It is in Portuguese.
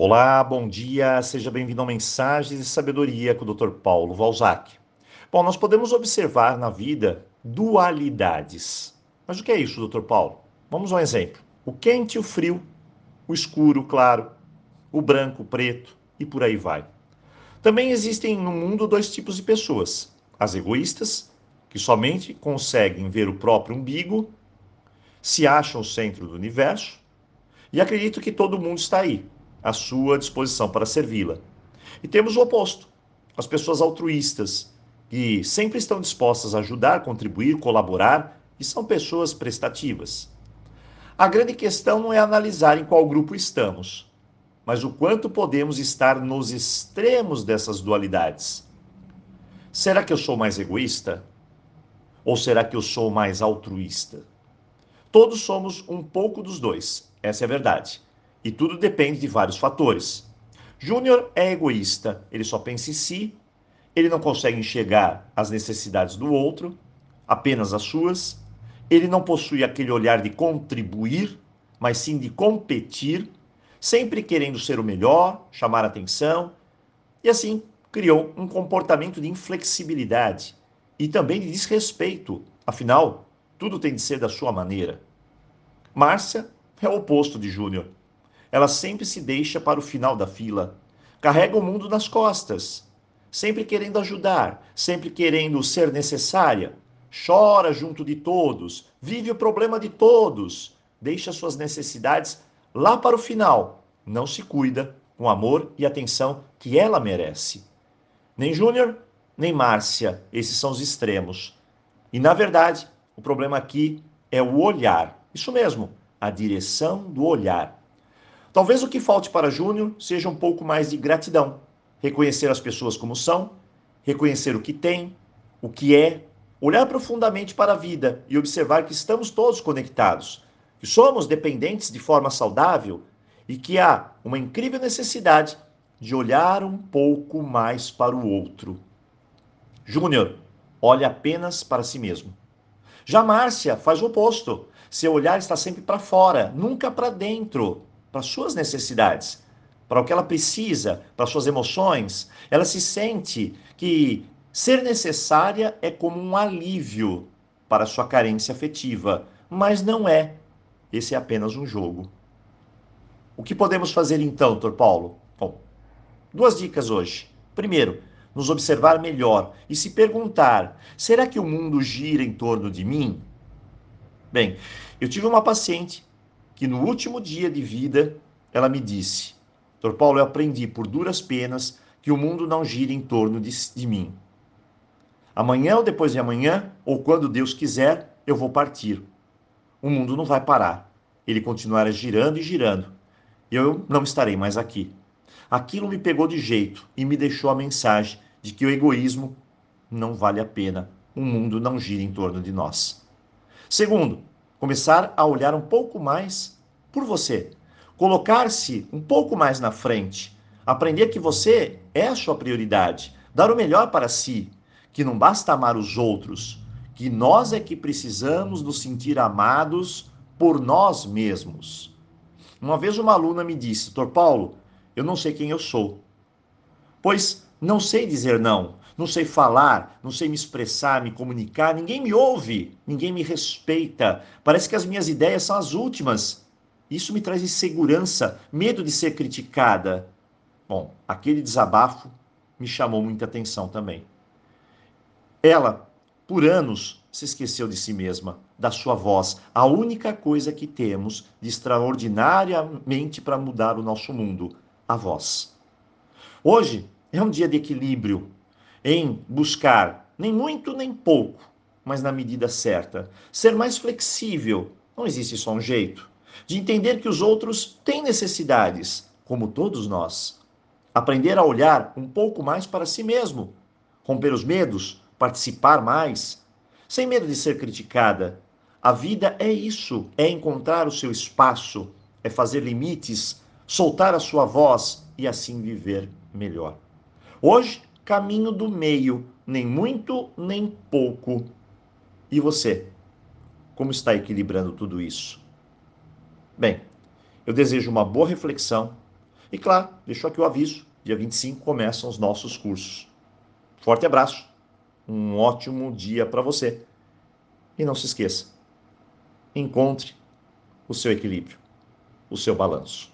Olá, bom dia, seja bem-vindo ao Mensagens de Sabedoria com o Dr. Paulo Valzac. Bom, nós podemos observar na vida dualidades. Mas o que é isso, Dr. Paulo? Vamos a um exemplo. O quente e o frio, o escuro, o claro, o branco, o preto e por aí vai. Também existem no mundo dois tipos de pessoas: as egoístas, que somente conseguem ver o próprio umbigo, se acham o centro do universo e acreditam que todo mundo está aí, à sua disposição para servi-la. E temos o oposto: as pessoas altruístas, que sempre estão dispostas a ajudar, contribuir, colaborar e são pessoas prestativas. A grande questão não é analisar em qual grupo estamos, mas o quanto podemos estar nos extremos dessas dualidades. Será que eu sou mais egoísta? Ou será que eu sou mais altruísta? Todos somos um pouco dos dois, essa é a verdade. E tudo depende de vários fatores. Júnior é egoísta, ele só pensa em si, ele não consegue enxergar as necessidades do outro, apenas as suas, ele não possui aquele olhar de contribuir, mas sim de competir, sempre querendo ser o melhor, chamar atenção, e assim criou um comportamento de inflexibilidade e também de desrespeito. Afinal, tudo tem de ser da sua maneira. Márcia é o oposto de Júnior. Ela sempre se deixa para o final da fila, carrega o mundo nas costas, sempre querendo ajudar, sempre querendo ser necessária, chora junto de todos, vive o problema de todos, deixa suas necessidades lá para o final, não se cuida com amor e atenção que ela merece. Nem Júnior, nem Márcia, esses são os extremos. E na verdade, o problema aqui é o olhar. Isso mesmo, a direção do olhar. Talvez o que falte para Júnior seja um pouco mais de gratidão, reconhecer as pessoas como são, reconhecer o que tem, o que é, olhar profundamente para a vida e observar que estamos todos conectados, que somos dependentes de forma saudável e que há uma incrível necessidade de olhar um pouco mais para o outro. Júnior olha apenas para si mesmo. Já Márcia faz o oposto. Seu olhar está sempre para fora, nunca para dentro, para suas necessidades, para o que ela precisa, para suas emoções. Ela se sente que ser necessária é como um alívio para sua carência afetiva, mas não é. Esse é apenas um jogo. O que podemos fazer então, Dr. Paulo? Bom, duas dicas hoje. Primeiro, nos observar melhor e se perguntar: será que o mundo gira em torno de mim? Bem, eu tive uma paciente que no último dia de vida ela me disse: Dr. Paulo, eu aprendi por duras penas que o mundo não gira em torno de, de mim. Amanhã ou depois de amanhã, ou quando Deus quiser, eu vou partir. O mundo não vai parar. Ele continuará girando e girando. Eu não estarei mais aqui. Aquilo me pegou de jeito e me deixou a mensagem de que o egoísmo não vale a pena. O mundo não gira em torno de nós. Segundo, começar a olhar um pouco mais por você. Colocar-se um pouco mais na frente. Aprender que você é a sua prioridade. Dar o melhor para si, que não basta amar os outros, que nós é que precisamos nos sentir amados por nós mesmos. Uma vez uma aluna me disse, Doutor Paulo, eu não sei quem eu sou. Pois não sei dizer não, não sei falar, não sei me expressar, me comunicar, ninguém me ouve, ninguém me respeita. Parece que as minhas ideias são as últimas. Isso me traz insegurança, medo de ser criticada. Bom, aquele desabafo me chamou muita atenção também. Ela, por anos, se esqueceu de si mesma, da sua voz, a única coisa que temos de extraordinariamente para mudar o nosso mundo, a voz. Hoje é um dia de equilíbrio em buscar nem muito nem pouco, mas na medida certa, ser mais flexível. Não existe só um jeito de entender que os outros têm necessidades, como todos nós. Aprender a olhar um pouco mais para si mesmo, romper os medos, participar mais, sem medo de ser criticada. A vida é isso, é encontrar o seu espaço, é fazer limites, soltar a sua voz e assim viver melhor. Hoje, caminho do meio, nem muito nem pouco. E você? Como está equilibrando tudo isso? Bem, eu desejo uma boa reflexão, E claro, deixo aqui o aviso: dia 25 começam os nossos cursos. Forte abraço, um ótimo dia para você. E não se esqueça, encontre o seu equilíbrio, o seu balanço.